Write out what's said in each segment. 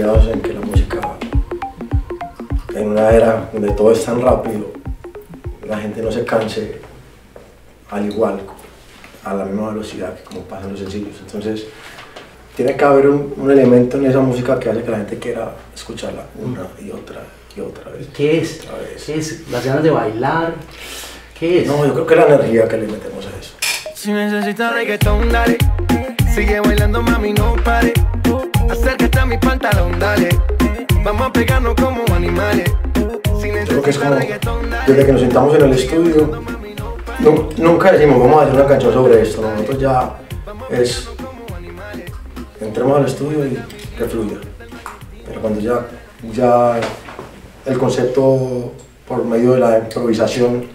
criados en que la música, en una era donde todo es tan rápido, la gente no se canse al igual, a la misma velocidad que como pasan los sencillos. Entonces, tiene que haber un, un elemento en esa música que hace que la gente quiera escucharla una y otra y otra vez. ¿Qué es? Otra vez. ¿Qué es? ¿Las ganas de bailar? ¿Qué es? No, yo creo que la energía que le metemos a eso. Si necesitas reggaetón, dale. Sigue bailando, mami, no pare. A mi pantalón, dale. Vamos a pegarnos como animales. Si Yo creo que es como, desde que nos sentamos en el estudio, nu- nunca decimos, vamos a hacer una canción sobre esto. ¿no? Nosotros ya es, entremos al estudio y que fluya. Pero cuando ya, ya el concepto por medio de la improvisación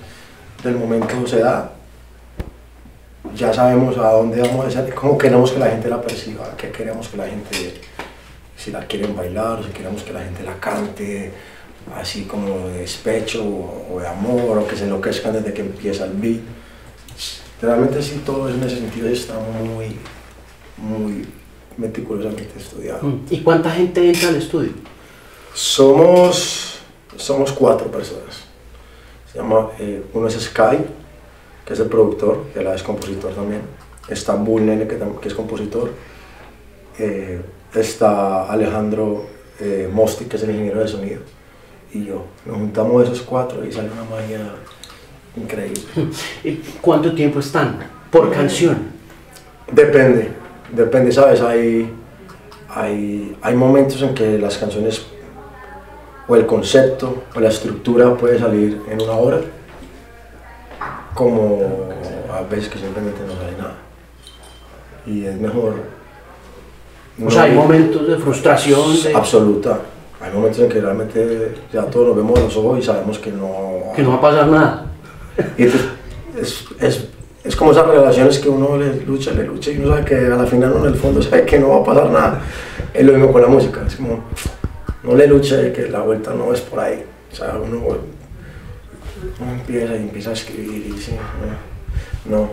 del momento se da, ya sabemos a dónde vamos a hacer, cómo queremos que la gente la perciba, qué queremos que la gente, si la quieren bailar, si queremos que la gente la cante, así como de despecho o, de amor, o que se enloquezcan desde que empieza el beat. Realmente sí, todo en ese sentido está muy, muy meticulosamente estudiado. Mm. ¿Y cuánta gente entra al estudio? Somos, somos cuatro personas. Se llama, eh, uno es Sky, que es el productor, que la es compositor también. Está Bull Nene, que, que es compositor. Eh, está Alejandro eh, Mosti, que es el ingeniero de sonido. Y yo. Nos juntamos esos cuatro y sale una magia increíble. ¿Y cuánto tiempo están? Por canción. Depende, depende, ¿sabes? Hay, hay, hay momentos en que las canciones o el concepto o la estructura puede salir en una hora, como a veces que simplemente no sale nada. Y es mejor... O sea, hay no- momentos de frustración, de- Absoluta. Hay momentos en que realmente ya todos nos vemos a los ojos y sabemos que no... que no va a pasar nada. Y es, es, es como esas relaciones que uno le lucha, le lucha y uno sabe que a la final uno en el fondo sabe que no va a pasar nada. Es lo mismo con la música, es como, no le luche que la vuelta no es por ahí. O sea, uno, uno empieza y empieza a escribir y dice, no, no.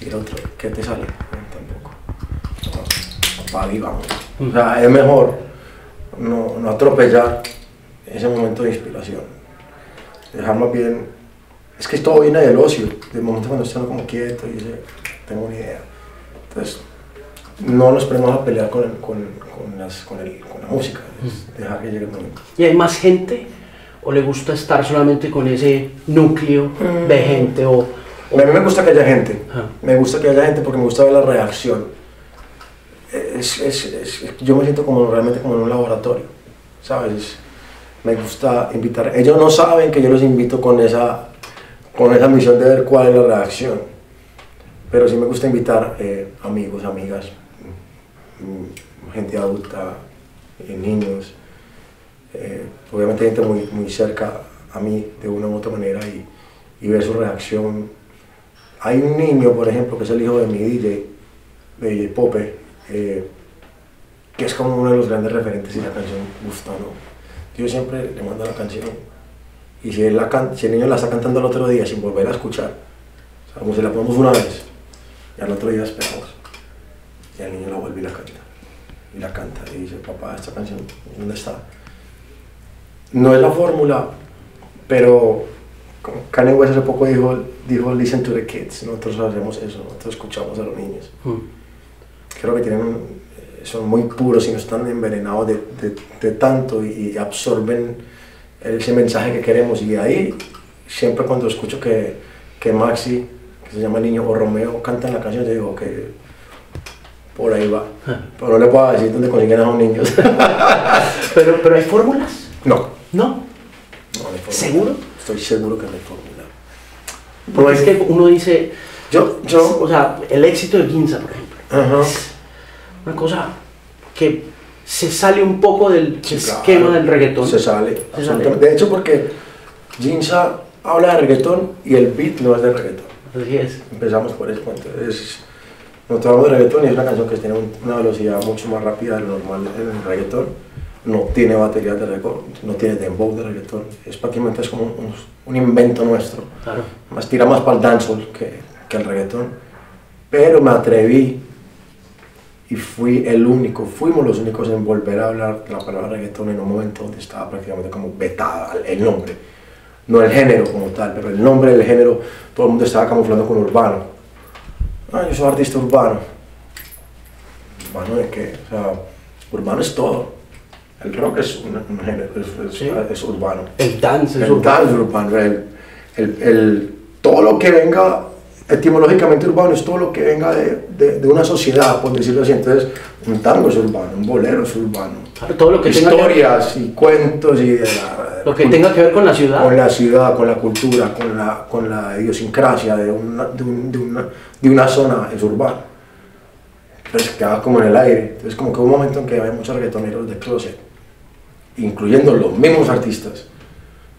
Y el otro, ¿qué te sale? No, tampoco. No, vamos. O sea, es mejor no, no atropellar ese momento de inspiración. Dejar más bien es que todo viene del ocio, del momento cuando está como quieto y dice, tengo una idea. Entonces, no nos ponemos a pelear con, el- con, con, las- con, el- con la música, es dejar que llegue el momento. ¿Y hay más gente? ¿O le gusta estar solamente con ese núcleo de gente? O, o- A mí me gusta que haya gente, Ajá. me gusta que haya gente porque me gusta ver la reacción. Es, es- es- yo me siento como realmente como en un laboratorio, ¿sabes? Me gusta invitar, ellos no saben que yo los invito con esa, con esa misión de ver cuál es la reacción, pero sí me gusta invitar eh, amigos, amigas, mm, gente adulta, eh, niños, eh, obviamente gente muy, muy cerca a mí de una u otra manera y, y ver su reacción. Hay un niño, por ejemplo, que es el hijo de mi DJ, de DJ Pope, eh, que es como uno de los grandes referentes y la canción gusta, ¿no? Yo siempre le mando la canción y si, el niño la está cantando el otro día sin volver a escuchar, o sea, como si la ponemos una vez y al otro día esperamos y el niño la vuelve y la canta y la canta y dice, papá, esta canción, ¿dónde está? No es la fórmula, pero Kanye West hace poco dijo, dijo listen to the kids, nosotros hacemos eso, nosotros escuchamos a los niños. Mm. Creo que tienen, eh, son muy puros y no están envenenados de, de- de tanto y, y absorben ese mensaje que queremos. Y ahí, siempre cuando escucho que, que Maxi, que se llama niño, o Romeo cantan la canción, yo digo que por ahí va. Pero no le puedo decir dónde consiguen a esos niños. Pero, pero hay fórmulas, no, ¿no? no hay. ¿Seguro? Estoy seguro que no hay fórmula. Porque es que uno dice, Yo, yo, o sea, el éxito de Ginza, por ejemplo, ajá. Una cosa que se sale un poco del Sí, esquema claro. del reggaetón. Se sale. Se sale. De hecho, porque Jinza habla de reggaetón y el beat no es de reggaetón. Así es. Empezamos por eso. Entonces, nosotros hablamos de reggaetón y es una canción que tiene un- una velocidad mucho más rápida de lo normal en el reggaetón. No tiene baterías de reggaetón, no tiene dembow de reggaetón. Es prácticamente es como un, un invento nuestro. Claro. Más tira más para el dancehall que, que el reggaetón. Pero me atreví y fui el único, fuimos los únicos en volver a hablar de la palabra reggaetón en un momento donde estaba prácticamente como vetada el nombre. No el género como tal, pero el nombre del género, todo el mundo estaba camuflando con urbano. Ah, yo soy artista urbano. ¿Urbano de qué? O sea, urbano es todo. El rock es un, un género, es, es- Sí. es urbano. El dance es El urbano. dance urbano, el, el- el- todo lo que venga, etimológicamente urbano, es todo lo que venga de, de- de una sociedad, por decirlo así. Entonces, un tango es urbano, un bolero es urbano. Claro, todo lo que tenga que- Historias y cuentos y de la, Lo que tenga que ver con la ciudad. con la ciudad, con la cultura, con la, con la idiosincrasia de una, de, un- de una, de una zona es urbano. Se quedaba como en el aire. Entonces como que hubo un momento en que había muchos reggaetoneros de closet, incluyendo los mismos artistas,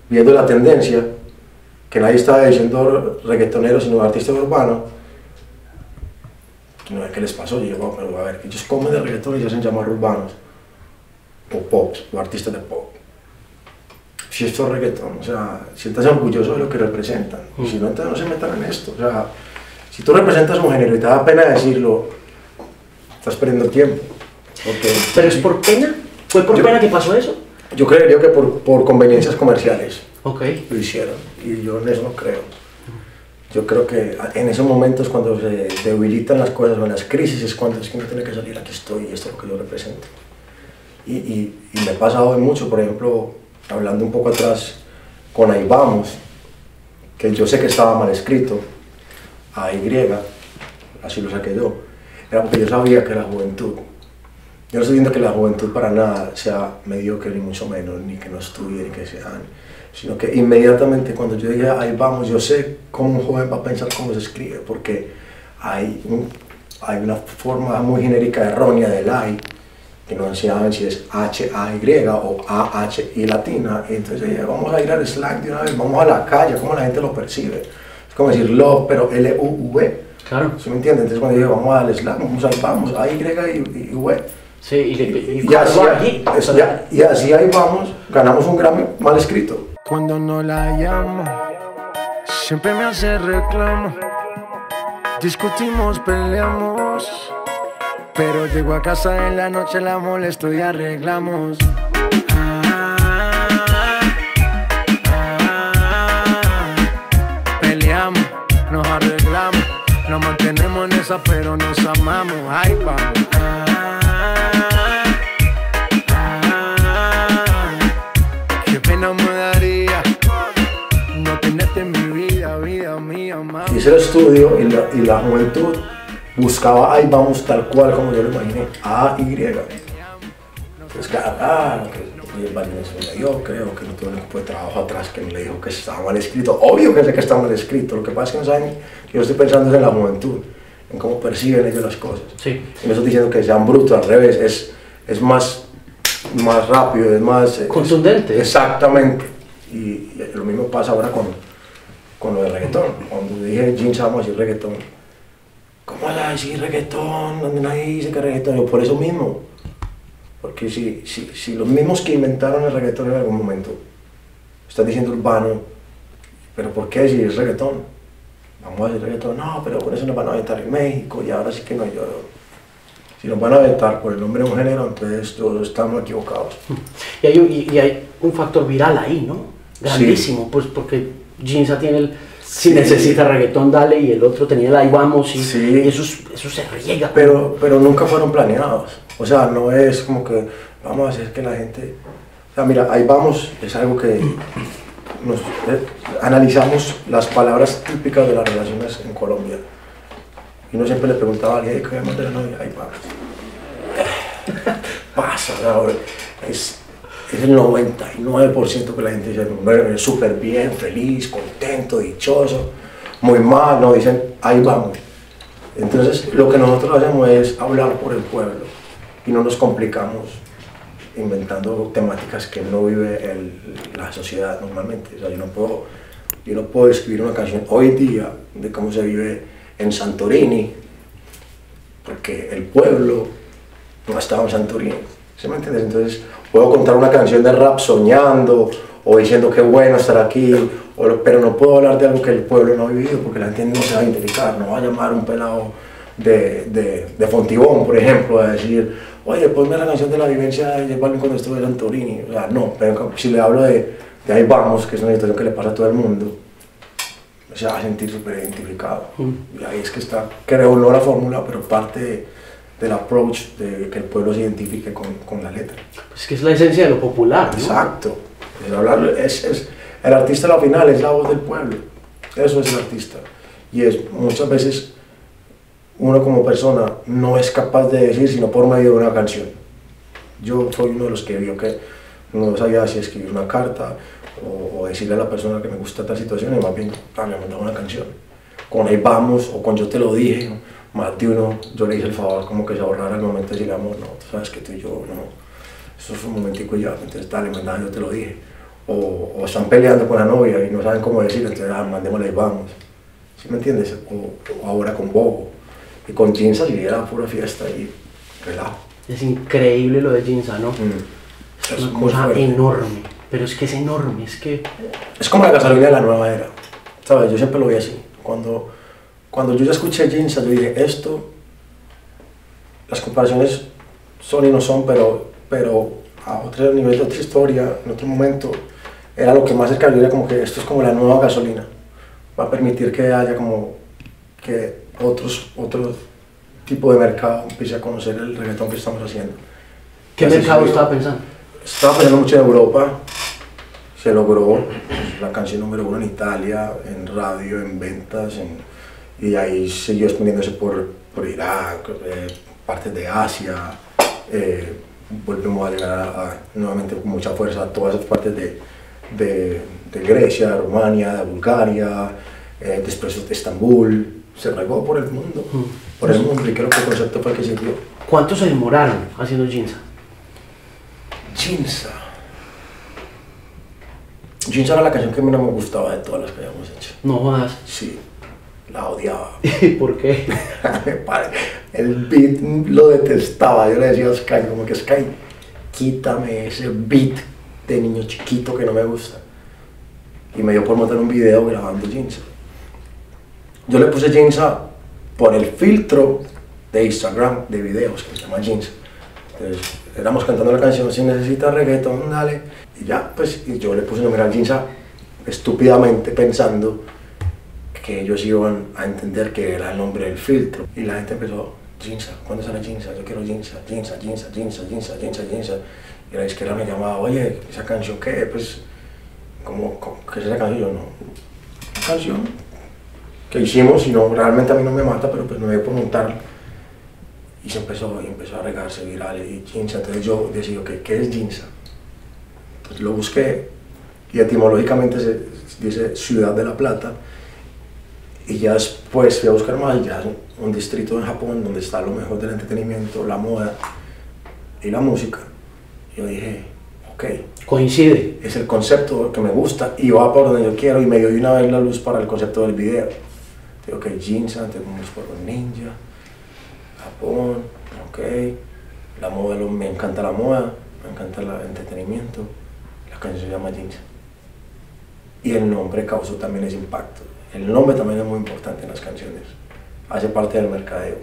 viendo la tendencia, que nadie estaba diciendo reggaetoneros sino artistas urbanos, que no sé qué les pasó, yo digo, "Bueno, pero a ver, ellos comen de reggaetón y se hacen llamar urbanos, o pop, o artistas de pop si esto es reggaetón, o sea, siéntase orgulloso de lo que representan. Y si no, entonces no se metan en esto. O sea, si tú representas un género y te da pena decirlo, estás perdiendo tiempo. Porque Pero es por pena. ¿Fue por Yo- pena que pasó eso? Yo creería que por, por conveniencias comerciales Lo hicieron. Y yo en eso no creo. Yo creo que en esos momentos cuando se debilitan las cosas o en las crisis es cuando es que uno tiene que salir, aquí estoy y esto es lo que yo represento. Y, y, me ha pasado mucho, por ejemplo, hablando un poco atrás con Ahí Vamos, que yo sé que estaba mal escrito, a Y, así lo saqué yo, era porque yo sabía que la juventud, yo no estoy diciendo que la juventud para nada sea mediocre ni mucho menos, ni que no estudie, ni que sean, sino que inmediatamente cuando yo dije ahí vamos, yo sé cómo un joven va a pensar cómo se escribe, porque hay, un- hay una forma muy genérica errónea del AI, que no saben si es H-A-Y o A-H-I latina, y entonces dije, vamos a ir al slang de una vez, vamos a la calle, cómo la gente lo percibe. Es como decir love, pero L-U-V. Claro. ¿Sí me entiendes? Entonces cuando dije, vamos al slang, vamos ahí vamos, A, Y y, y V. Sí, y, le- y- Y así, allí. ya- y así ahí vamos, ganamos un Grammy mal escrito. Cuando no la llamo, siempre me hace reclamo. Discutimos, peleamos. Pero llego a casa en la noche, la molesto y arreglamos. Peleamos, nos arreglamos. Nos mantenemos en esa, pero nos amamos. Ay, vamos. Ah, Hice el estudio y la, y la juventud buscaba ahí vamos tal cual como yo lo imaginé, A, Y. Pues claro, que el yo creo que no tuve un equipo de trabajo atrás que le dijo que estaba mal escrito. Obvio que sé que está mal escrito, lo que pasa es que no saben, yo estoy pensando en la juventud, en cómo perciben ellos las cosas. Sí. Y no estoy diciendo que sean brutos, al revés, es, es más, más rápido, es más... eh, Contundente. exactamente. Y, y lo mismo pasa ahora con, con lo del reggaetón. Cuando dije jeans vamos a decir reggaetón, ¿cómo vas a decir reggaetón? Donde nadie dice que reggaetón. Yo, por eso mismo. Porque si, si, si los mismos que inventaron el reggaetón en algún momento están diciendo urbano, ¿pero por qué es reggaetón? Vamos a decir reggaetón, no, pero por eso nos van a vetar en México y ahora sí que no, yo... Si nos van a vetar por el nombre de un género, entonces todos estamos equivocados. Y hay, y, y hay un factor viral ahí, ¿no? Grandísimo, pues porque Ginza tiene el... Si Sí. necesita reggaetón, dale, y el otro tenía el ahí vamos, y, Sí. y eso, es- eso se riega. pero, pero nunca fueron planeados. O sea, no es como que vamos a hacer que la gente... O sea, mira, ahí vamos, es algo que nos, eh, analizamos las palabras típicas de las relaciones en Colombia. Y uno siempre le preguntaba a alguien, ¿qué de la novia? Ahí vamos. Pasa, ¿no? es, es el 99% que la gente dice, bueno, súper bien, feliz, contento, dichoso. Muy mal, no, dicen, ahí vamos. Entonces, lo que nosotros hacemos es hablar por el pueblo y no nos complicamos inventando temáticas que no vive la sociedad normalmente. O sea, yo no puedo, yo no puedo escribir una canción hoy día de cómo se vive en Santorini, porque el pueblo no ha estado en Santorini. ¿Sí me entiendes? Entonces, puedo contar una canción de rap soñando o diciendo qué bueno estar aquí, o pero no puedo hablar de algo que el pueblo no ha vivido porque la gente no se va a identificar, no va a llamar un pelado de, de, de Fontibón, por ejemplo, a decir, oye, ponme la canción de la vivencia de J cuando estuve en Santorini. O sea, no, pero si le hablo de, de ahí vamos, que es una situación que le pasa a todo el mundo, se va a sentir súper identificado. Y ahí es que está, creo, no la fórmula, pero parte de- del approach de que el pueblo se identifique con, con la letra. Pues que es la esencia de lo popular, ¿no? Exacto. Es hablar, es, es- el artista al final es la voz del pueblo. Eso es el artista. Y es muchas veces uno como persona no es capaz de decir sino por medio de una canción. Yo soy uno de los que vio que no sabía si escribir una carta o, o decirle a la persona que me gusta tal situación y más bien ah, me mandaba una canción. Con ahí vamos o con yo te lo dije, más de uno yo le hice el favor como que se ahorrara el momento de amor, no, tú sabes que tú y yo no, eso fue un momentico y ya, entonces dale, mandaba, yo te lo dije. O, o están peleando con la novia y no saben cómo decir, entonces ah, mandémosle y vamos. ¿Sí me entiendes? O, o ahora con Bobo. Y con Jeans así era pura fiesta y relajo. Es increíble lo de Ginza, ¿no? Mm. Es una cosa fuerte. enorme. Pero es que es enorme, es que... Es como la gasolina de la nueva era. ¿Sabes? Yo siempre lo vi así. Cuando, cuando yo ya escuché Jeans, yo dije, esto, las comparaciones son y no son, pero, pero a otro nivel de otra historia, en otro momento, era lo que más cercano. Yo era como que esto es como la nueva gasolina. Va a permitir que haya como que otros, otro tipo de mercado empiece a conocer el reggaetón que estamos haciendo. ¿Qué Así mercado estaba pensando? Estaba pensando mucho en Europa, se logró la canción número uno en Italia, en radio, en ventas, en- y ahí siguió expandiéndose por, por Irak, eh, partes de Asia, eh, volvemos a llegar a, a- nuevamente con mucha fuerza a todas esas partes de, de, de Grecia, de Rumania, de Bulgaria, eh, después de Estambul, se regó por el mundo, por el mundo, y creo que el concepto fue el que sirvió. ¿Cuánto se demoraron haciendo Ginza? Jinza. Jinza era la canción que no me gustaba de todas las que habíamos hecho. No jodas. Sí, la odiaba. ¿Por qué? El beat lo detestaba. Yo le decía a Sky, como que Sky, quítame ese beat de niño chiquito que no me gusta. Y me dio por montar un video grabando Jinza. Yo le puse Jinza por el filtro de Instagram de videos que se llama Jinza. Entonces, éramos cantando la canción Si necesitas reggaeton, dale. Y ya, pues, y yo le puse numeral Jinza estúpidamente pensando que ellos iban a entender que era el nombre del filtro. Y la gente empezó, Jinza, ¿cuándo sale Jinza? Yo quiero Jinza, Jinza, Jinza, Jinza, Jinza, Jinza, Jinza. Y la izquierda me llamaba, oye, ¿esa canción qué? Pues, ¿cómo, cómo- qué es esa canción? Yo no, canción que hicimos y no, realmente a mí no me mata, pero pues me dio por montarla. Y se empezó, y empezó a regarse viral y Jinza. Entonces yo decidí, ok, ¿qué es Jinza? Entonces lo busqué y etimológicamente dice Ciudad de la Plata. Y ya después fui a buscar más, y ya un distrito en Japón donde está lo mejor del entretenimiento, la moda y la música. Yo dije, ok, Coincide. es el concepto que me gusta y va por donde yo quiero y me dio una vez la luz para el concepto del video. Digo, ok, jeans, antes por los ninja, Japón, ok, la moda, me encanta la moda, me encanta el entretenimiento, la canción se llama jeans. Y el nombre causó también ese impacto. El nombre también es muy importante en las canciones, hace parte del mercadeo.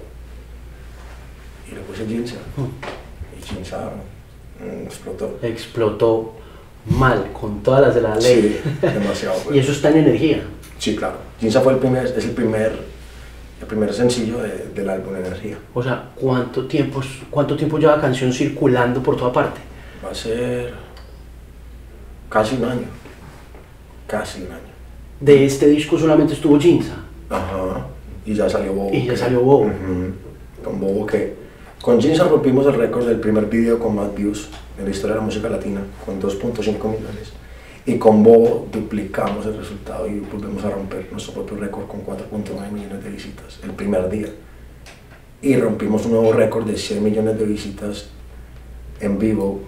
Y le puse jeans, y jeans mm, explotó. Explotó mal, con todas las de la ley. Sí, demasiado. y eso está en energía. Sí, claro. Ginza fue el primer, es el primer, el primer sencillo de- del álbum Energía. O sea, ¿cuánto tiempo, ¿cuánto tiempo lleva la canción circulando por toda parte? Va a ser casi un año. Casi un año. De este disco solamente estuvo Ginza. Ajá. Y ya salió Bobo. Y ya salió Bobo. Ujú. Con Bobo que... Con Ginza rompimos el récord del primer video con más views en la historia de la música latina, con 2.5 millones. Y con Bobo duplicamos el resultado y volvemos a romper nuestro propio récord con 4.9 millones de visitas el primer día. Y rompimos un nuevo récord de 100 millones de visitas en vivo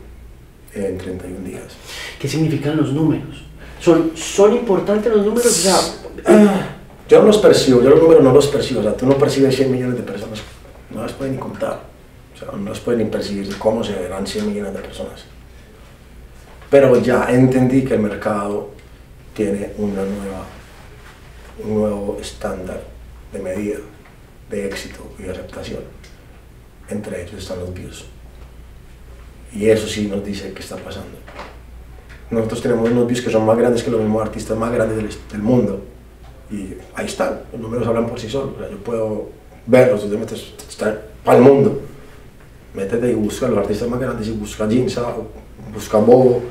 en 31 días. ¿Qué significan los números? ¿Son, son importantes los números? O sea, Yo no los percibo, yo los números no los percibo. O sea, tú no percibes 100 millones de personas, no las puedes ni contar. O sea, no las puedes ni percibir cómo se verán 100 millones de personas. Pero ya entendí que el mercado tiene una nueva, un nuevo estándar de medida. de éxito y de aceptación. Entre ellos están los views. Y eso sí nos dice qué está pasando. Nosotros tenemos unos views que son más grandes que los mismos artistas más grandes del, del mundo. Y ahí están, los números hablan por sí solos. Yo puedo verlos, tú te metes, para el mundo. Métete y busca los artistas más grandes y busca Jinsa, busca Bobo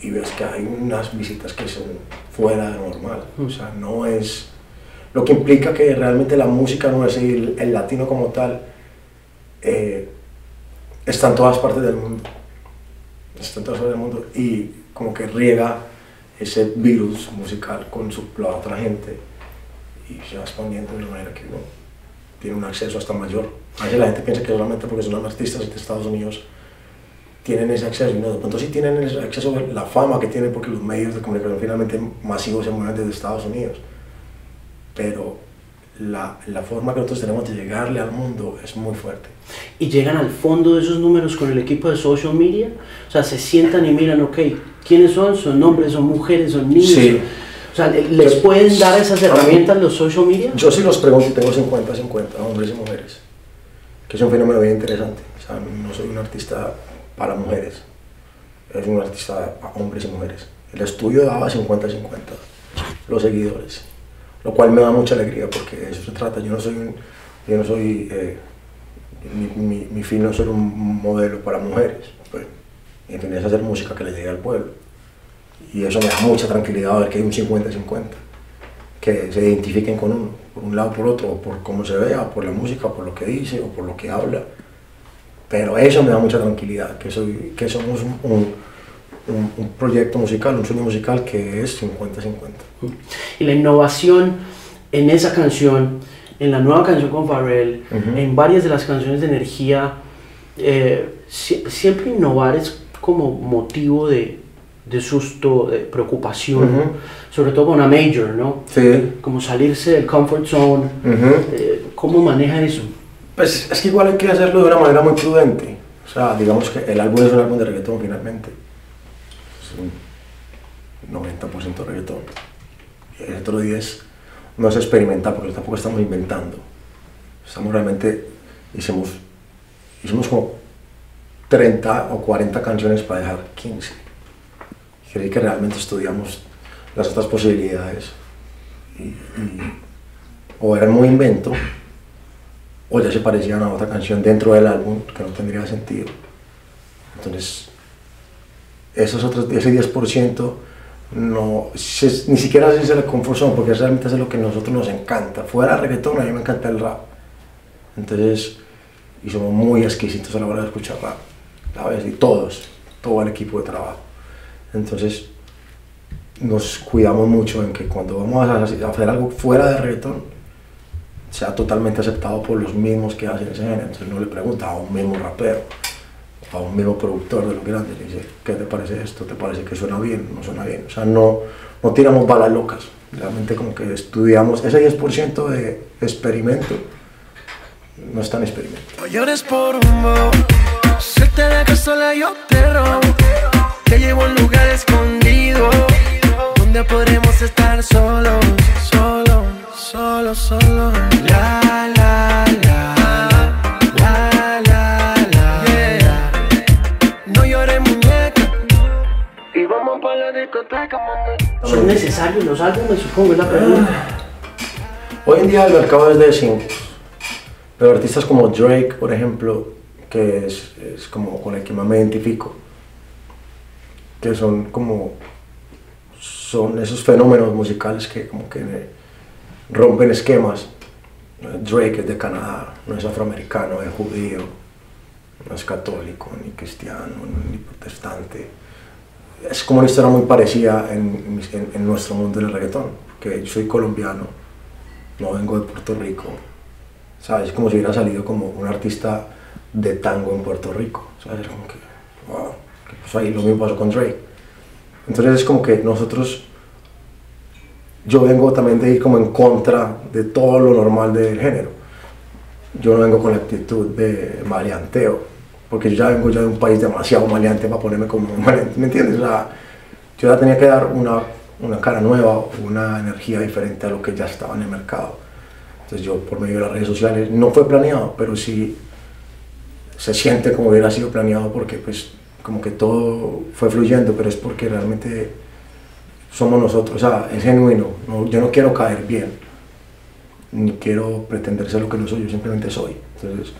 y ves que hay unas visitas que son fuera de normal. O sea, no es. Lo que implica que realmente la música no es el, el latino como tal, eh, está en todas partes del mundo. En todas partes del mundo y como que riega ese virus musical con su, la otra gente y se va expandiendo de una manera que uno tiene un acceso hasta mayor. A veces la gente piensa que solamente porque son artistas de Estados Unidos tienen ese acceso y no, de pronto sí tienen ese acceso, la fama que tienen porque los medios de comunicación finalmente masivos se mueven desde Estados Unidos. Pero la, la forma que nosotros tenemos de llegarle al mundo es muy fuerte. y llegan al fondo de esos números con el equipo de social media. O sea, se sientan y miran, ok, ¿quiénes son? ¿Son hombres, son mujeres, son niños? Sí. O sea, ¿le- ¿les Yo- pueden dar esas herramientas los social media? Yo sí los pregunto, tengo 50-50, hombres y mujeres, que es un fenómeno bien interesante. O sea, no soy un artista para mujeres, es un artista para hombres y mujeres. El estudio daba 50-50, los seguidores, lo cual me da mucha alegría porque de eso se trata. Yo no soy, un- yo no soy eh, mi, mi, mi fin no es ser un modelo para mujeres, pues, hacer música que le llegue al pueblo. Y eso me da mucha tranquilidad ver que hay un 50-50 que se identifiquen con uno, por un lado o por otro, o por cómo se vea, o por la música, o por lo que dice, o por lo que habla. Pero eso me da mucha tranquilidad, que, soy, que somos un, un- un proyecto musical, un sueño musical que es 50-50. Y la innovación en esa canción, en la nueva canción con Pharrell, Ujú. en varias de las canciones de energía, eh, sie- siempre innovar es como motivo de, de susto, de preocupación, Ujú. sobre todo con una major, ¿no? Sí. Como salirse del comfort zone. eh, ¿Cómo maneja eso? Pues es que igual hay que hacerlo de una manera muy prudente. O sea, digamos que el álbum es un álbum de reggaetón finalmente. Es un 90% reggaetón. Y el otro 10 no es experimentar porque tampoco estamos inventando. Estamos realmente, hicimos, hicimos como 30 o 40 canciones para dejar 15. Creí que realmente estudiamos las otras posibilidades. O eran muy invento, o ya se parecían a otra canción dentro del álbum que no tendría sentido. Entonces, esos otros, ese 10% no, ni siquiera se dice la zone, porque realmente es lo que a nosotros nos encanta. Fuera reggaetón, a mí me encanta el rap. Entonces, y somos muy exquisitos a la hora de escuchar rap, ¿sabes? Y todos, todo el equipo de trabajo. Entonces, nos cuidamos mucho en que cuando vamos a hacer algo fuera de reggaetón, sea totalmente aceptado por los mismos que hacen ese género. Entonces no le pregunta a un mismo rapero, a un mismo productor de los grandes, le dice, ¿qué te parece esto? ¿Te parece que suena bien? ¿No suena bien? O sea, no, no tiramos balas locas. Realmente como que estudiamos ese 10% de experimento, no es tan experimento. No llores por un. Si te dejas sola, yo te robo. Te llevo a un lugar escondido. Donde podremos estar solos, solos, solos, solos. La, la, ¿Son necesarios los álbumes, supongo, es la pregunta? Hoy en día el mercado es de singles, pero artistas como Drake, por ejemplo, que es, es como con el que más me identifico, que son como son esos fenómenos musicales que como que rompen esquemas. Drake es de Canadá, no es afroamericano, es judío, no es católico, ni cristiano, ni protestante. Es como una historia muy parecida en, en- en nuestro mundo del reggaetón, porque yo soy colombiano, no vengo de Puerto Rico, ¿sabes? Como si hubiera salido como un artista de tango en Puerto Rico, ¿sabes? Es como que, wow, ¿qué pasó ahí? Lo mismo pasó con Drake. Entonces es como que nosotros, yo vengo también de ir como en contra de todo lo normal del género. Yo no vengo con la actitud de maleanteo, porque yo ya vengo ya de un país demasiado maleante para ponerme como maleante, ¿me entiendes? O sea, yo ya tenía que dar una, una cara nueva, una energía diferente a lo que ya estaba en el mercado. Entonces yo por medio de las redes sociales, no fue planeado, pero sí se siente como hubiera sido planeado porque pues como que todo fue fluyendo, pero es porque realmente somos nosotros, o sea, es genuino, no- yo no quiero caer bien, ni quiero pretender ser lo que no soy, yo simplemente soy. Entonces,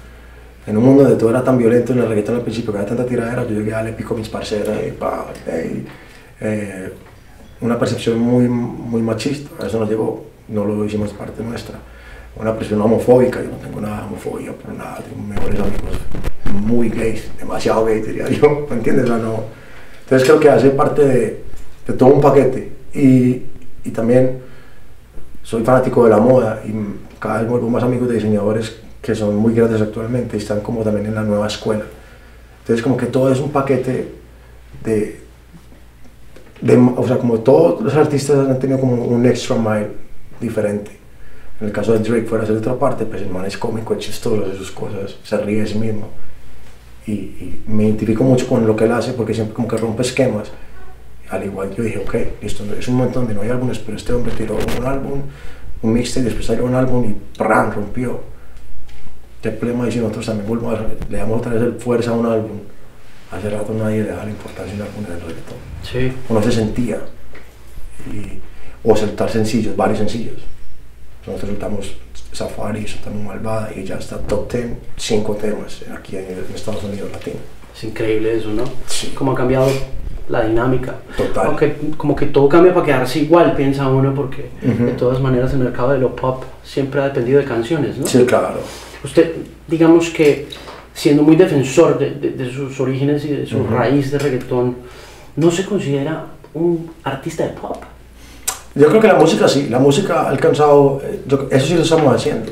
en un mundo donde todo era tan violento en el reggaetón al principio, que había tanta tiradera, yo llegué a le pico a mis parceras y pa, ey, eh, una percepción muy, muy machista, eso nos llegó, no lo hicimos parte nuestra. Una percepción homofóbica, yo no tengo nada homofobia por nada, tengo mejores amigos muy gays, demasiado gays diría yo, ¿me entiendes? No. Entonces creo que hace parte de, de todo un paquete y, y también soy fanático de la moda y cada vez vuelvo más amigos de diseñadores que son muy grandes actualmente y están como también en la nueva escuela. Entonces como que todo es un paquete de, de o sea, como todos los artistas han tenido como un extra mile diferente. En el caso de Drake fuera a ser otra parte, pues el man es cómico, es chistoso, hace sus cosas, se ríe de sí mismo. Y, y me identifico mucho con lo que él hace porque siempre como que rompe esquemas. Al igual yo dije, ok, listo, es un momento donde no hay álbumes, pero este hombre tiró un álbum, un mixtape, después salió un álbum y ¡pram! rompió. ¿Qué problema hay si nosotros también volvemos le damos otra vez el fuerza a un álbum? Hace rato nadie le da la importancia a un álbum en el reggaetón. Sí. Uno se sentía. Y, o soltar sencillos, varios sencillos. Nosotros soltamos Safari, soltamos Malvada y ya está top 10, cinco temas aquí en, en Estados Unidos Latino. Es increíble eso, ¿no? Sí. Cómo ha cambiado la dinámica. Total. Aunque como que todo cambia para quedarse igual, piensa uno, porque Ujú. de todas maneras el mercado de lo pop siempre ha dependido de canciones, ¿no? Sí, claro. Usted, digamos que siendo muy defensor de, de- de sus orígenes y de su raíz de reggaetón, ¿no se considera un artista de pop? Yo creo que la música sí, la música ha alcanzado, eh, yo- eso sí lo estamos haciendo.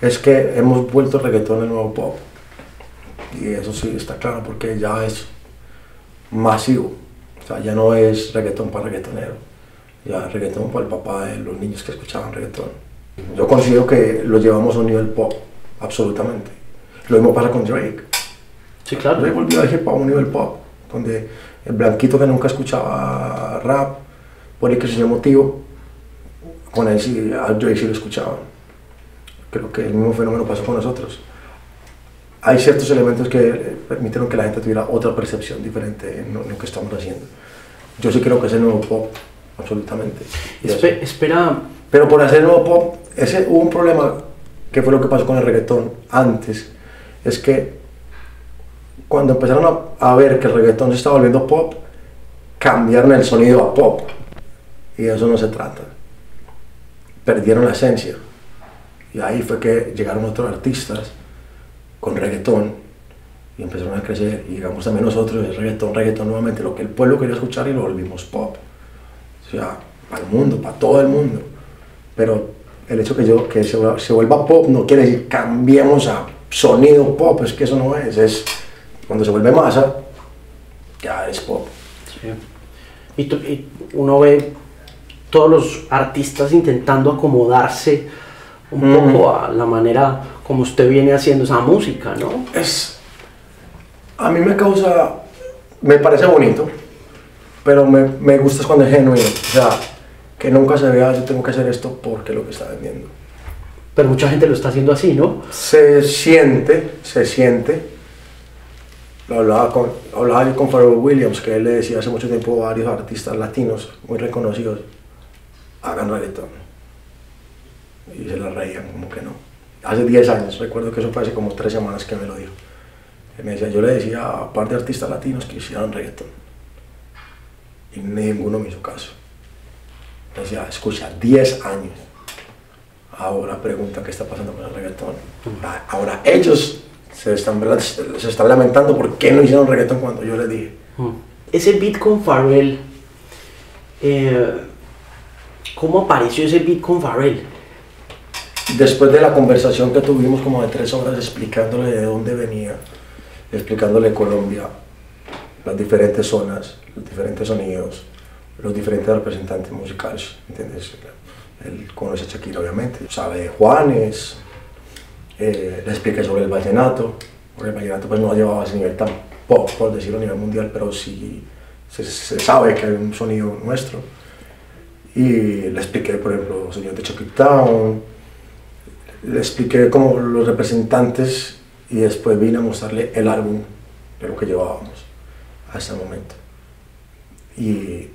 Es que hemos vuelto el reggaetón el nuevo pop. Y eso sí está claro porque ya es masivo. O sea, ya no es reggaetón para reggaetonero. Ya es reggaetón para el papá de los niños que escuchaban reggaetón. Yo considero que lo llevamos a un nivel pop, absolutamente. Lo mismo pasa con Drake. Sí, claro. Drake volvió a hip hop un nivel pop, donde el blanquito que nunca escuchaba rap, por el que se motivo, con él sí, a Drake sí lo escuchaban. Creo que el mismo fenómeno pasó con nosotros. Hay ciertos elementos que permitieron que la gente tuviera otra percepción diferente en lo, que estamos haciendo. Yo sí creo que es el nuevo pop, absolutamente. Espe- espera, pero por hacer nuevo pop, ese, hubo un problema que fue lo que pasó con el reggaetón antes. Es que cuando empezaron a, a ver que el reggaetón se estaba volviendo pop, cambiaron el sonido a pop. Y de eso no se trata. Perdieron la esencia. Y ahí fue que llegaron otros artistas con reggaetón y empezaron a crecer. Y llegamos también nosotros, el reggaetón, reggaetón nuevamente, lo que el pueblo quería escuchar y lo volvimos pop. O sea, para el mundo, para todo el mundo. Pero el hecho que yo que se, vuelva- se vuelva pop no quiere decir cambiemos a sonido pop, es que eso no es, es cuando se vuelve masa, ya es pop. Sí. Y, y uno ve todos los artistas intentando acomodarse un Mm. poco a la manera como usted viene haciendo esa música, ¿no? Es, a mí me causa, me parece bonito, pero me, me gusta cuando es genuino, o sea, que nunca se vea yo tengo que hacer esto porque lo que está vendiendo. Pero mucha gente lo está haciendo así, ¿no? se siente, se siente. Lo hablaba, con, hablaba yo con Pharrell Williams, que él le decía hace mucho tiempo a varios artistas latinos muy reconocidos, hagan reggaetón. Y se la reían, como que no. Hace 10 años, recuerdo que eso fue hace como 3 semanas que me lo dijo. Él me decía, yo le decía a un par de artistas latinos que hicieran reggaetón. Y ninguno me hizo caso. Decía, escucha, 10 años. Ahora pregunta qué está pasando con el reggaetón. Ah, Ahora ellos se están, ¿verdad? se están lamentando por qué no hicieron reggaetón cuando yo les dije. Ese beat con Pharrell, eh, ¿cómo apareció ese beat con Pharrell? Después de la conversación que tuvimos como de tres horas explicándole de dónde venía, explicándole Colombia, las diferentes zonas, los diferentes sonidos, los diferentes representantes musicales, ¿entiendes? Él conoce a Shakira obviamente, sabe Juanes, eh, le expliqué sobre el vallenato, porque el vallenato pues no ha llevado a ese nivel tan por decirlo a nivel mundial, pero sí se, sabe que hay un sonido nuestro. Y le expliqué, por ejemplo, sonidos de Chucky Town, le expliqué como los representantes y después vine a mostrarle el álbum de lo que llevábamos a ese momento. Y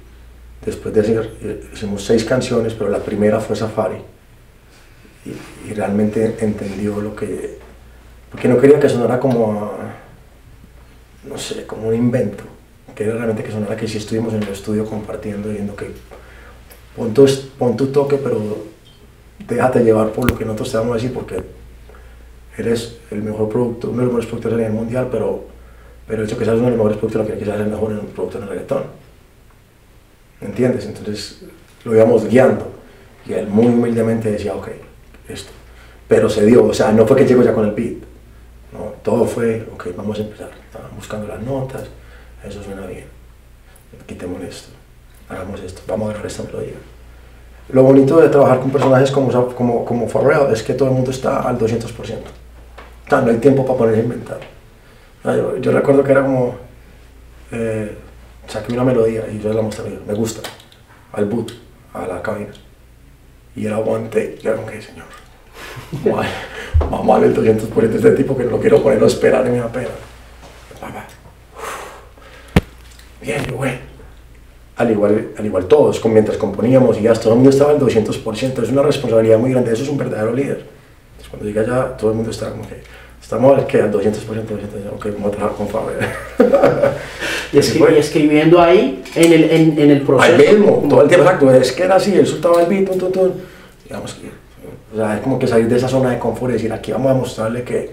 después de hacer, hicimos seis canciones, pero la primera fue Safari. Y, realmente entendió lo que... Porque no quería que sonara como a, no sé, como un invento. Quería realmente que sonara que sí estuvimos en el estudio compartiendo, viendo que pon tu, tu toque, pero déjate llevar por lo que nosotros te vamos a decir, porque eres el mejor producto, uno de los mejores productores a nivel mundial, pero, pero el hecho que seas uno de los mejores productores no quiere que seas el mejor en un producto en el reggaetón. ¿Entiendes? Entonces lo íbamos guiando y él muy humildemente decía, ok, esto. Pero se dio, o sea, no fue que llegó ya con el beat, no, todo fue, ok, vamos a empezar, Estaban buscando las notas, eso suena bien, quitemos esto, hagamos esto, vamos a agarrar esta melodía. Lo bonito de trabajar con personajes como, como, como Pharrell es que todo el mundo está al 200%. O sea, no hay tiempo para ponerse a inventar. Yo, yo, recuerdo que era como, eh, saqué una melodía y yo la mostré, me gusta, al boot, a la cabina. Y era one take, y era como que, señor, vamos a ver el 200% de este tipo que no quiero ponerlo a esperar en mi pena. Bien, güey al igual, al igual todos, mientras componíamos y ya todo el mundo estaba al 200%, es una responsabilidad muy grande, eso es un verdadero líder. Entonces, cuando llega ya, todo el mundo está como que, Estamos que al 200%, 200%, ok, vamos a trabajar con Faber. y, escri y, escribiendo ahí, en el, en, en el proceso. Ahí mismo, todo el tiempo, exacto. Es que era así, él soltaba el beat, tun, tun, Digamos que, o sea, es como que salir de esa zona de confort y decir, aquí vamos a mostrarle que,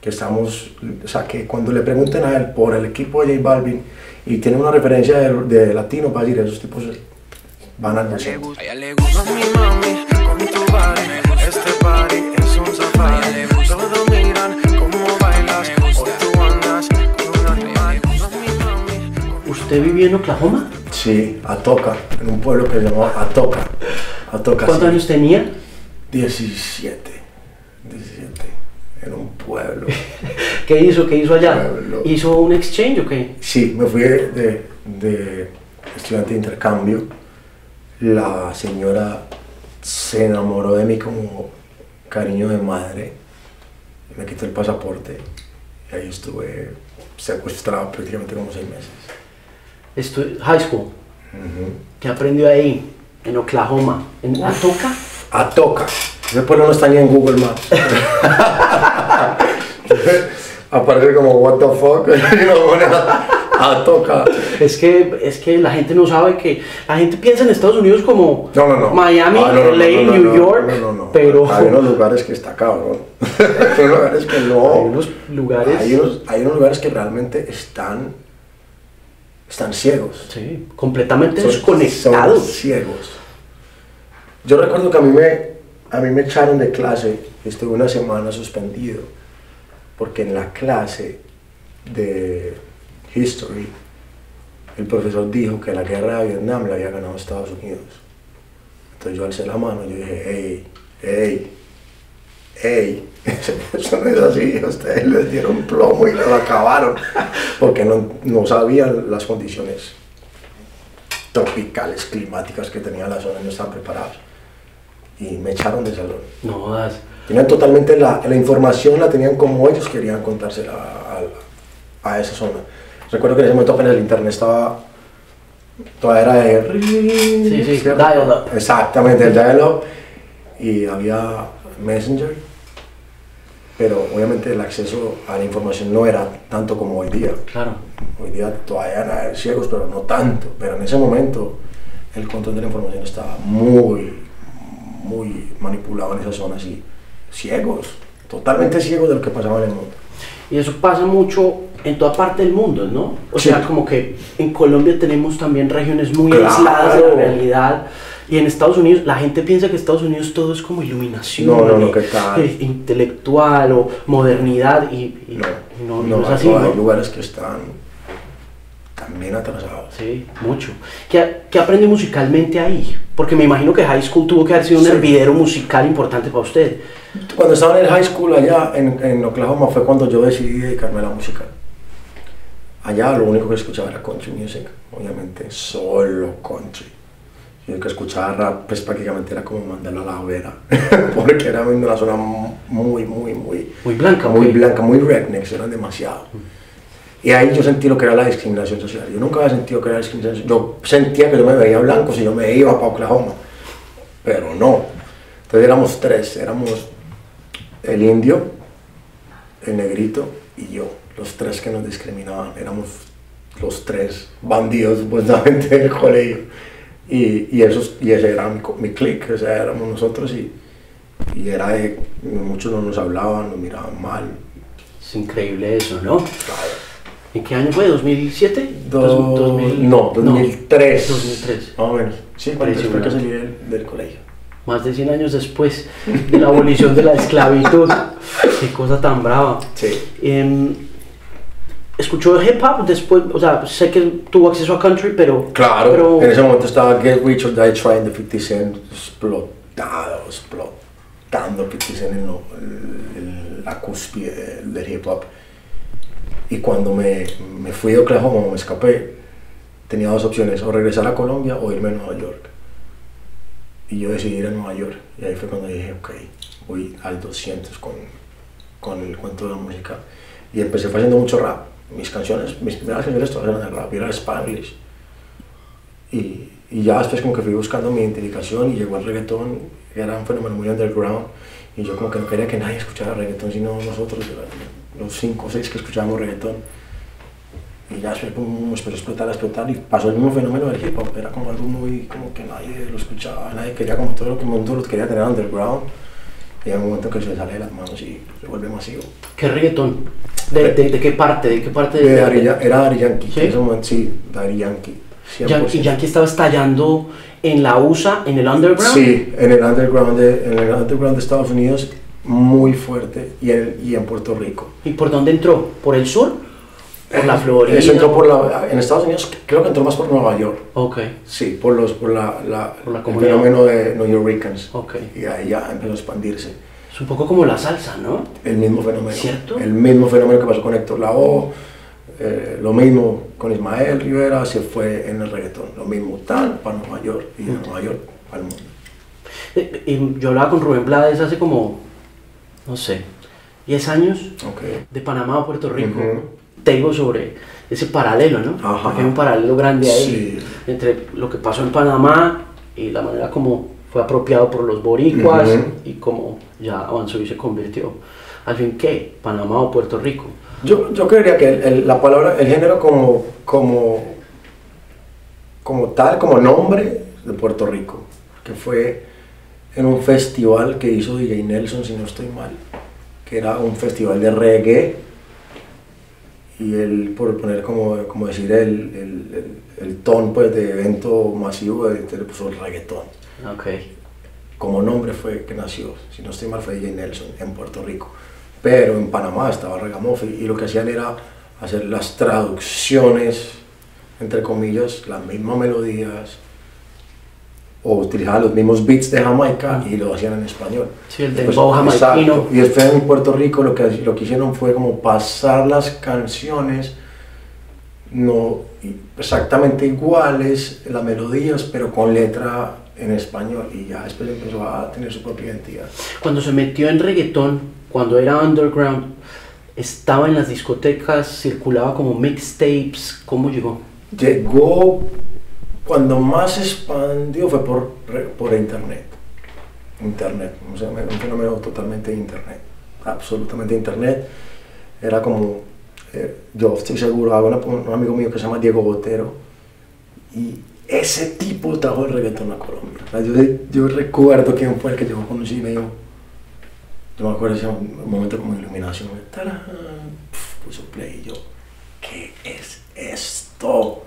que estamos, o sea, que cuando le pregunten a él por el equipo de J Balvin y tiene una referencia de, de latino, para decir, esos tipos van al 200. ¿Usted vivía en Oklahoma? Sí, Atoka, en un pueblo que se llamaba Atoka. Atoka ¿Cuántos años tenía? 17. 17 en un pueblo. ¿Qué hizo? ¿Qué hizo allá? ¿Hizo un exchange o qué? Sí, me fui de, de estudiante de intercambio. La señora se enamoró de mí como cariño de madre. Me quitó el pasaporte y ahí estuve secuestrado prácticamente como seis meses. Estu high school. ¿Qué aprendió ahí? En Oklahoma. ¿En Atoka? Atoka. Pueblo no está ni en Google Maps. Aparece como, what the fuck, y no pone a, toca. Es que, es que la gente no sabe que. La gente piensa en Estados Unidos como no, no, no. Miami, ah, LA, New York. Pero. Hay unos lugares que está cabrón. hay unos lugares que no. Hay unos lugares. Hay unos, hay unos lugares que realmente están. Están ciegos. Sí, completamente desconectados. Son ciegos. Yo recuerdo que a mí me, a mí me echaron de clase, estuve una semana suspendido, porque en la clase de History el profesor dijo que la guerra de Vietnam la había ganado Estados Unidos. Entonces yo alcé la mano y yo dije, hey, hey, hey, eso no es así, ustedes les dieron plomo y lo acabaron, porque no, no sabían las condiciones tropicales, climáticas que tenía la zona, no estaban preparados y me echaron de salón. No das. Tenían totalmente la, la, información, la tenían como ellos querían contársela a, a, esa zona. Recuerdo que en ese momento apenas el internet estaba, todavía era de... Sí, sí. Exactamente, el dial-up. Y había Messenger, pero obviamente el acceso a la información no era tanto como hoy día. Claro. Hoy día todavía eran ciegos, pero no tanto. Pero en ese momento el control de la información estaba muy, muy manipulado en esas zonas y ciegos, totalmente ciegos de lo que pasaba en el mundo. Y eso pasa mucho en toda parte del mundo, ¿no? O sea, como que en Colombia tenemos también regiones muy aisladas de la realidad. Y en Estados Unidos, la gente piensa que Estados Unidos todo es como iluminación, no, no, no, ¿qué tal? intelectual o modernidad, y, no, no, es así. Hay lugares que están también atrasado. Sí, mucho. ¿Qué, ¿Qué, aprende musicalmente ahí? Porque me imagino que high school tuvo que haber sido un hervidero musical importante para usted. Cuando estaba en el high school allá en, en, Oklahoma fue cuando yo decidí dedicarme a la música. Allá lo único que escuchaba era country music, obviamente solo country. Yo que escuchaba rap, pues prácticamente era como mandarlo a la hoguera, porque era una zona muy, muy, muy... Muy blanca. Muy blanca, muy rednecks, eran demasiado. Y ahí yo sentí lo que era la discriminación social. Yo nunca había sentido que era discriminación Yo sentía que yo me veía blanco si yo me iba para Oklahoma, pero no. Entonces éramos tres, éramos el indio, el negrito y yo, los tres que nos discriminaban. Éramos los tres bandidos supuestamente del colegio. Y, y, esos, y ese era mi, mi clique, o sea, éramos nosotros y, y era de, muchos no nos hablaban, nos miraban mal. Es increíble eso, ¿no? ¿En qué año fue? ¿2007? Do, no, 2003. 2003. Más o menos. Sí, cuando después que salí del, del, colegio. Más de 100 años después de la abolición de la esclavitud. qué cosa tan brava. Sí. Eh, escuchó hip hop después, o sea, sé que tuvo acceso a country, pero... Claro, pero, en ese momento estaba Get Rich or Die Trying de 50 Cent, explotado, explotando 50 Cent en, lo, en la cúspide del hip hop. Y cuando me, me fui de Oklahoma, me escapé, tenía dos opciones, o regresar a Colombia o irme a Nueva York. Y yo decidí ir a Nueva York. Y ahí fue cuando dije, ok, voy al 200 con, con el cuento de la música. Y empecé haciendo mucho rap mis canciones, mis primeras canciones todas eran de rap, era Spanglish. Y, y, ya después como que fui buscando mi identificación y llegó el reggaetón, era un fenómeno muy underground, y yo como que no quería que nadie escuchara reggaetón, sino nosotros, los cinco o seis que escuchábamos reggaetón. Y ya después pum, empezó a explotar, a explotar, y pasó el mismo fenómeno del hip hop, era como algo muy, como que nadie lo escuchaba, nadie quería como todo lo que el mundo lo quería tener underground. Hay un momento que se le sale de las manos y se vuelve masivo. ¿Qué reggaetón? ¿De, de, de qué parte? ¿De qué parte? De, de Dari, era Dari Yankee. ¿Sí? En ese momento, sí, Dari Yankee. Yankee. Yankee estaba estallando en la USA, en el underground. Sí, en el underground de, en el underground de Estados Unidos muy fuerte y en, y en Puerto Rico. ¿Y por dónde entró? ¿Por el sur? ¿Por la Florida? Eso entró por la, en Estados Unidos, creo que entró más por Nueva York. Ok. Sí, por, los, por, la, la, por la el fenómeno de New Yorkers. Ok. Y ahí ya empezó a expandirse. Es un poco como la salsa, ¿no? El mismo fenómeno. ¿Cierto? El mismo fenómeno que pasó con Héctor Lavoe, eh, lo mismo con Ismael Rivera, se fue en el reggaetón. Lo mismo tal para Nueva York y de Nueva York al mundo. Eh, y yo hablaba con Rubén Blades hace como, no sé, 10 años, okay. de Panamá a Puerto Rico. Uh -huh. Tengo sobre ese paralelo, ¿no? Ajá. Porque hay un paralelo grande ahí Sí. entre lo que pasó en Panamá y la manera como fue apropiado por los boricuas Ujú. y cómo ya avanzó y se convirtió. Al fin, ¿qué? ¿Panamá o Puerto Rico? Yo, yo creería que el, el- la palabra, el género como, como, como tal, como nombre de Puerto Rico, que fue en un festival que hizo DJ Nelson, si no estoy mal, que era un festival de reggae, y él, por poner como, como decir el, el, el, ton pues, de evento masivo, entonces le puso el reggaetón. Ok. Como nombre fue que nació, si no estoy mal fue DJ Nelson en Puerto Rico, pero en Panamá estaba Ragamuffin y lo que hacían era hacer las traducciones, entre comillas, las mismas melodías o utilizaban los mismos beats de Jamaica y lo hacían en español. Sí, el Después- jamaiquino. Y después en Puerto Rico lo que, lo que hicieron fue como pasar las canciones no exactamente iguales, las melodías, pero con letra en español y ya después empezó a tener su propia identidad. Cuando se metió en reggaetón, cuando era underground, estaba en las discotecas, circulaba como mixtapes, ¿cómo llegó? Llegó, cuando más expandió fue por, por internet. Internet, o sea, un fenómeno totalmente internet, absolutamente internet. Era como, eh, yo estoy seguro, había una- un amigo mío que se llama Diego Botero y ese tipo trajo el reggaetón a Colombia. Yo, recuerdo quién fue el que yo conocí y me dijo, yo me acuerdo ese momento como iluminación, tarán, puso play y yo, ¿qué es esto?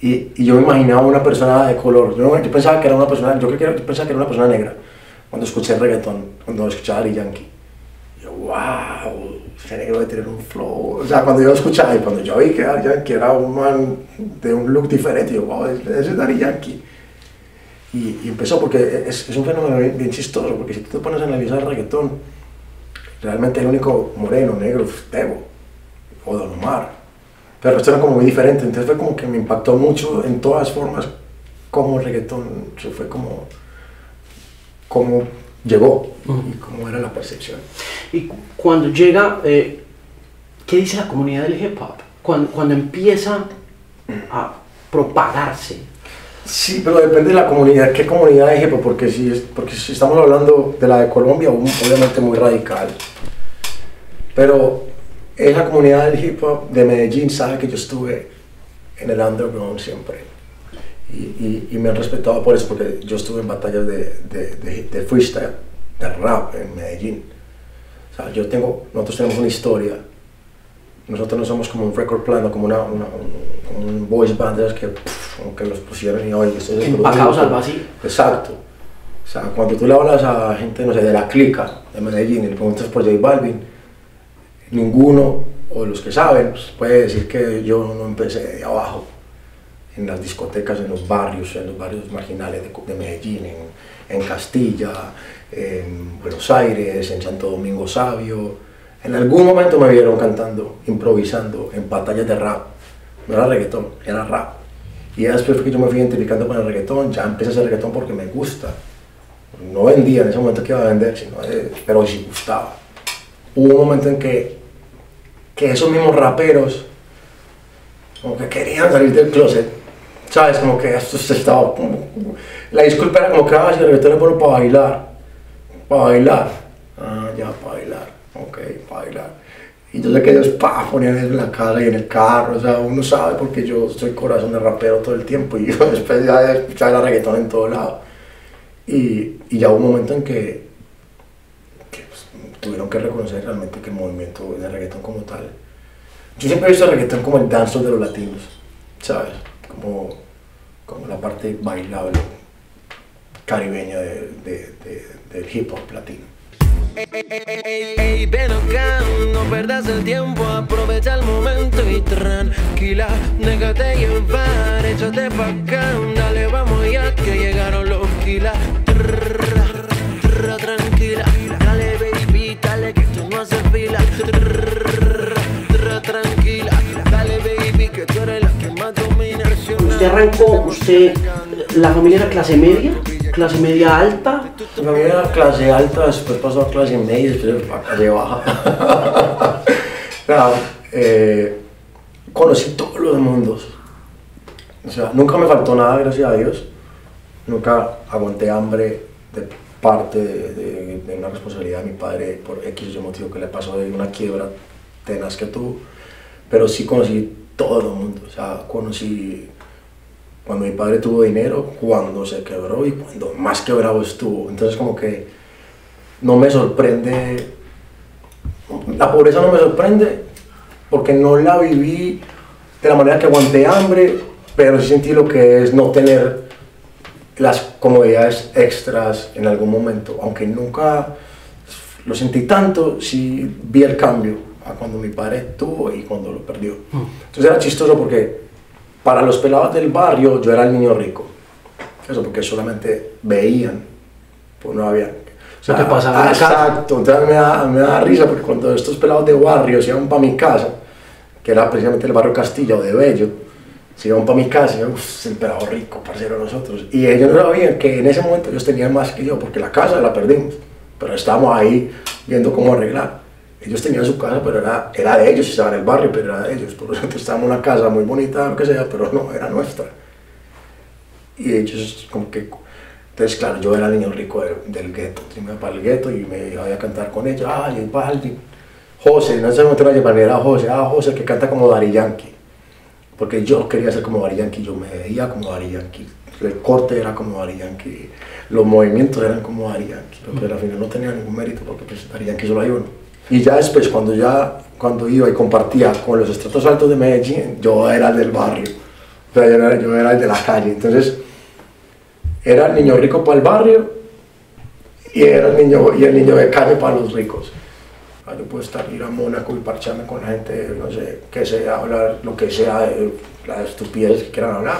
Y, y yo me imaginaba una persona de color, yo, yo pensaba que era una persona, yo, creo que yo pensaba que era una persona negra cuando escuché el reggaetón, cuando escuchaba a Yankee. Yo, wow, ese negro debe tener un flow. O sea, cuando yo escuchaba y cuando yo vi que Daddy Yankee era un man de un look diferente, yo, wow, ese es Daddy Yankee. Y, y empezó porque es, es un fenómeno bien, bien chistoso, porque si tú te pones a analizar el reggaetón, realmente el único moreno, negro, Tebo o Don Omar. Pero esto era como muy diferente, entonces fue como que me impactó mucho en todas formas cómo el reggaetón se fue como, cómo llegó y cómo era la percepción. Y cu- cuando llega, eh, ¿qué dice la comunidad del hip hop? Cuando, cuando empieza a propagarse. Sí, pero depende de la comunidad, qué comunidad de hip hop, porque si, es- porque si estamos hablando de la de Colombia, obviamente muy radical. Pero esa comunidad del hip hop de Medellín sabe que yo estuve en el underground siempre. Y, y- y me han respetado por eso, porque yo estuve en batallas de, de, de, de freestyle, de rap en Medellín. O sea, yo tengo, nosotros tenemos una historia. Nosotros no somos como un record plan o como una, una- un, como un voice band de que, pff, como que los pusieron y oye, esto es Empacados producto". al vacío. Exacto. O sea, cuando tú le hablas a gente, no sé, de la clica de Medellín y le preguntas por J Balvin, ninguno, o los que saben, pues, puede decir que yo no empecé de abajo, en las discotecas, en los barrios, en los barrios marginales de, de Medellín, en, en Castilla, en Buenos Aires, en Santo Domingo Sabio. En algún momento me vieron cantando, improvisando en batallas de rap. No era reggaetón, era rap. Y después que yo me fui identificando con el reggaetón, ya empecé a hacer reggaetón porque me gusta. No vendía en ese momento que iba a vender, sino, eh, pero sí gustaba. Hubo un momento en que, que esos mismos raperos como que querían salir del closet, ¿sabes? Como que esto se estaba... como- la disculpa era como que, ah, si el reggaetón es bueno para bailar, para bailar. Ah, ya, para bailar, ok, para bailar. Y yo sé que ellos pa, ponían eso en la casa y en el carro, o sea, uno sabe porque yo soy corazón de rapero todo el tiempo y yo después ya el reggaetón en todo lado. Y, y ya hubo un momento en que, tuvieron que reconocer realmente que el movimiento de reggaetón como tal. Yo siempre he visto el reggaetón como el danzo de los latinos, ¿sabes? Como, como la parte bailable caribeña de- de- de- del hip hop latino. Ey, ven acá, no perdas el tiempo, aprovecha el momento y tranquila, déjate llevar, échate pa' acá, dale vamos ya que llegaron los kilas. Tranquila, no haces fila. Trrr, trrr, Tranquila, dale baby que tú eres la que más domina. Usted arrancó, usted, la familia era clase media, clase media alta. Mi familia era clase alta, después pasó a clase media, después a clase baja. Nada, eh, conocí todos los mundos. O sea, nunca me faltó nada, gracias a Dios. Nunca aguanté hambre de parte de, de- de una responsabilidad de mi padre por X o Y motivo que le pasó de una quiebra tenaz que tuvo. Pero sí conocí todo el mundo. O sea, conocí cuando mi padre tuvo dinero, cuando se quebró y cuando más quebrado estuvo. Entonces como que no me sorprende, la pobreza no me sorprende porque no la viví de la manera que aguanté hambre, pero sí sentí lo que es no tener las comodidades extras en algún momento, aunque nunca lo sentí tanto, sí vi el cambio a cuando mi padre tuvo y cuando lo perdió. Entonces era chistoso porque para los pelados del barrio yo era el niño rico. Eso porque solamente veían, pues no había. O Lo que pasaba. Exacto, entonces me da, me da risa porque cuando estos pelados de barrio se iban para mi casa, que era precisamente el barrio Castilla o de Bello, se iban para mi casa yo, uff, el pelado rico, parcero nosotros. Y ellos no sabían que en ese momento ellos tenían más que yo, porque la casa la perdimos, pero estábamos ahí viendo cómo arreglar. Ellos tenían su casa, pero era, era de ellos, estaban en el barrio, pero era de ellos. Por lo tanto, estábamos en una casa muy bonita, lo que sea, pero no, era nuestra. Y ellos, como que. Entonces, claro, yo era el niño rico del, del gueto. Yo me iba para el gueto y me iba a cantar con ellos. Ah, J Balvin. José, no sé cómo te la llaman, era José. Ah, José, que canta como Dari Yankee. Porque yo quería ser como Dari Yankee, yo me veía como Dari Yankee. El corte era como Dari Yankee, los movimientos eran como Dari Yankee. Pero al final no tenía ningún mérito porque pues, Dari Yankee solo hay uno. Y ya después, cuando ya cuando iba y compartía con los estratos altos de Medellín, yo era el del barrio. O sea, yo era, yo era el de la calle. Entonces, era el niño rico para el barrio y era el niño, y el niño de calle para los ricos. Ah, Yo puedo estar, ir a Mónaco y parcharme con la gente, no sé, que sea, hablar lo que sea, de las estupideces que quieran hablar.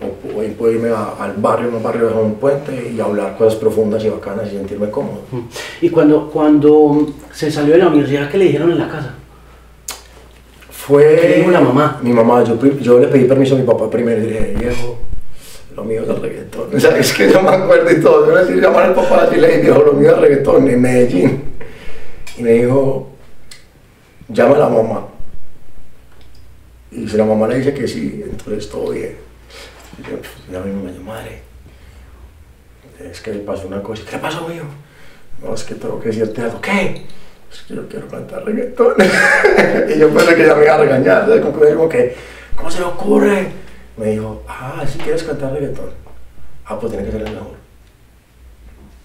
O, o puedo irme a- al barrio, un barrio de un puente y hablar cosas profundas y bacanas y sentirme cómodo. Y cuando, cuando se salió de la universidad, ¿qué le dijeron en la casa? Fue... ¿Qué dijo la mamá? Mi mamá, yo, yo le pedí permiso a mi papá primero y le dije, viejo, lo mío es el reggaetón. O sea, es que yo me acuerdo y todo. Yo le decía, llamar al papá y le dijo, lo mío es el reggaetón en Medellín. Me dijo, llama a la mamá. Y si la mamá le dice que sí, entonces todo bien. Y yo, pues, ya mi mamá, madre, es que le pasó una cosa. ¿Qué le pasó, mío? No, es que tengo que decirte algo. ¿Qué? Es que yo quiero cantar reggaetón. y yo pensé que ya me iba a regañar. que, como que, ¿cómo se le ocurre? Me dijo, ah, si quieres cantar reggaetón. Ah, pues tiene que ser el mejor.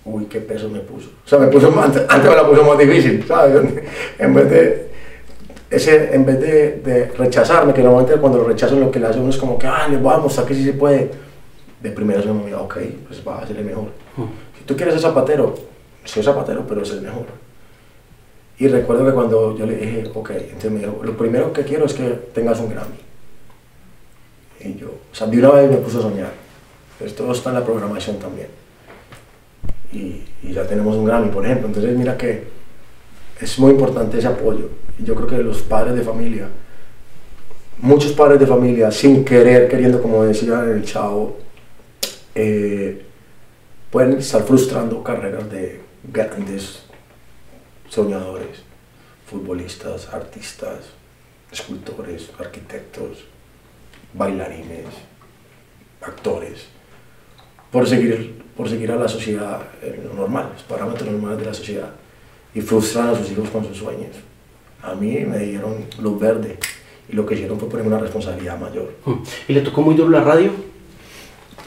Uy, qué peso me puso. O sea, me puso más, antes, antes me la puso más difícil, ¿sabes? En vez de, ese, en vez de, de rechazarme, que normalmente cuando lo rechazan lo que le hace uno es como que, ah, le voy a mostrar que sí se puede. De primera se me dijo, ok, pues va a ser el mejor. Si tú quieres ser zapatero, soy zapatero, pero es el mejor. Y recuerdo que cuando yo le dije, ok, entonces me dijo, lo primero que quiero es que tengas un Grammy. Y yo, o sea, de una vez me puso a soñar. Esto está en la programación también. Y, ya tenemos un Grammy, por ejemplo. Entonces, mira que es muy importante ese apoyo. Yo creo que los padres de familia, muchos padres de familia, sin querer, queriendo, como decía el chavo, eh, pueden estar frustrando carreras de grandes soñadores, futbolistas, artistas, escultores, arquitectos, bailarines, actores, por seguir, por seguir a la sociedad eh, normal, los parámetros normales de la sociedad, y frustran a sus hijos con sus sueños. A mí me dieron luz verde y lo que hicieron fue ponerme una responsabilidad mayor. ¿Y le tocó muy duro la radio?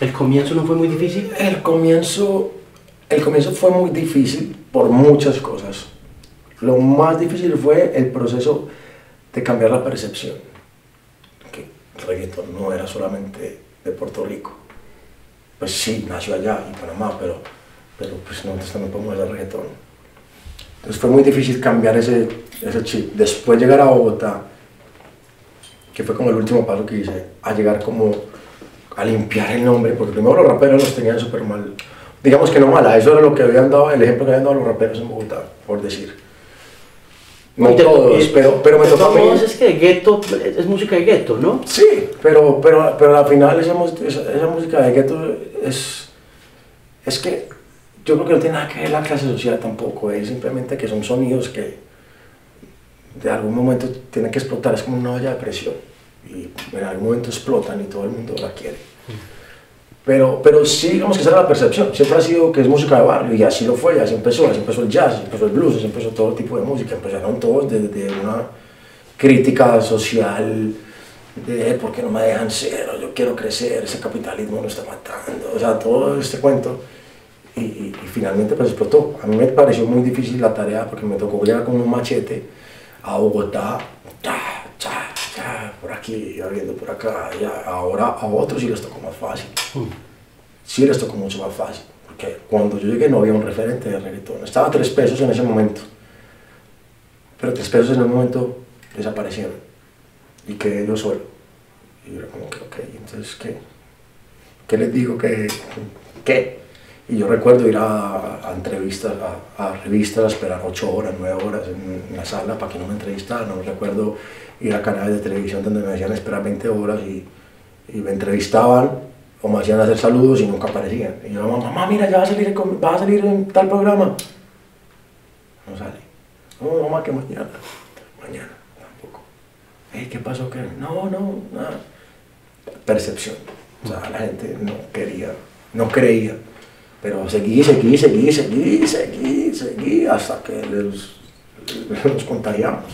¿El comienzo no fue muy difícil? El comienzo, el comienzo fue muy difícil por muchas cosas. Lo más difícil fue el proceso de cambiar la percepción. Que el reggaetón no era solamente de Puerto Rico. Pues sí, nació allá, en Panamá, pero, pero pues nosotros también podemos hacer reggaetón. Entonces fue muy difícil cambiar ese, ese chip. Después llegar a Bogotá, que fue como el último paso que hice, a llegar como a limpiar el nombre, porque primero los raperos los tenían súper mal. Digamos que no mala, eso era lo que habían dado, el ejemplo que habían dado los raperos en Bogotá, por decir. No te- todos, pero, pero me de tocó a todos es que gueto es música de gueto, ¿no? Sí, pero, pero, pero al final esa, mus- esa, esa música de gueto es, es que yo creo que no tiene nada que ver la clase social tampoco, es simplemente que son sonidos que de algún momento tienen que explotar, es como una olla de presión y en algún momento explotan y todo el mundo la quiere. Pero, pero sí, digamos que esa era la percepción, siempre ha sido que es música de barrio y así lo fue, y así empezó, así empezó el jazz, así empezó el blues, así empezó todo tipo de música, empezaron todos desde una crítica social de por qué no me dejan ser, o yo quiero crecer, ese capitalismo me está matando, o sea, todo este cuento. Y, y- y finalmente pues explotó. A mí me pareció muy difícil la tarea porque me tocó llegar con un machete a Bogotá, cha, cha, por aquí, abriendo por acá, ya. Ahora a otros sí les tocó más fácil. Sí les tocó mucho más fácil. Porque cuando yo llegué no había un referente de reggaetón. Estaba a tres pesos en ese momento. Pero tres pesos en un momento desaparecieron. Y quedé yo solo. Y yo era como que, ok, entonces, ¿qué? ¿Qué les digo? ¿Qué? ¿Qué? Y yo recuerdo ir a, a entrevistas, a, a revistas, a esperar ocho horas, nueve horas en, en la sala para que no me entrevistaran. No recuerdo ir a canales de televisión donde me decían esperar 20 horas y, y me entrevistaban o me hacían hacer saludos y nunca aparecían. Y yo, mamá, mira, ya va a salir, va a salir en tal programa. No sale. No, mamá, que mañana. Mañana, tampoco. Ey, ¿Qué pasó? ¿Qué? No, no, nada. Percepción. O sea, la gente no quería, no creía. Pero seguí, seguí, seguí, seguí, seguí, seguí, hasta que les, los contagiamos.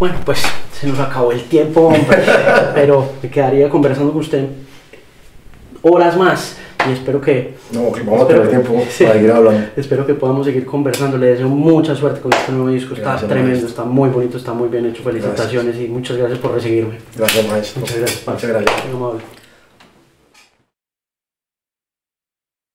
Bueno, pues se nos acabó el tiempo, hombre, pero me quedaría conversando con usted horas más y espero que No, que vamos a tener tiempo sí. para seguir hablando. espero que podamos seguir conversando. Le deseo mucha suerte con este nuevo disco, está tremendo, maestro. está muy bonito, está muy bien hecho. Felicitaciones y muchas gracias por recibirme. Gracias, maestro. Muchas gracias. Muchas gracias.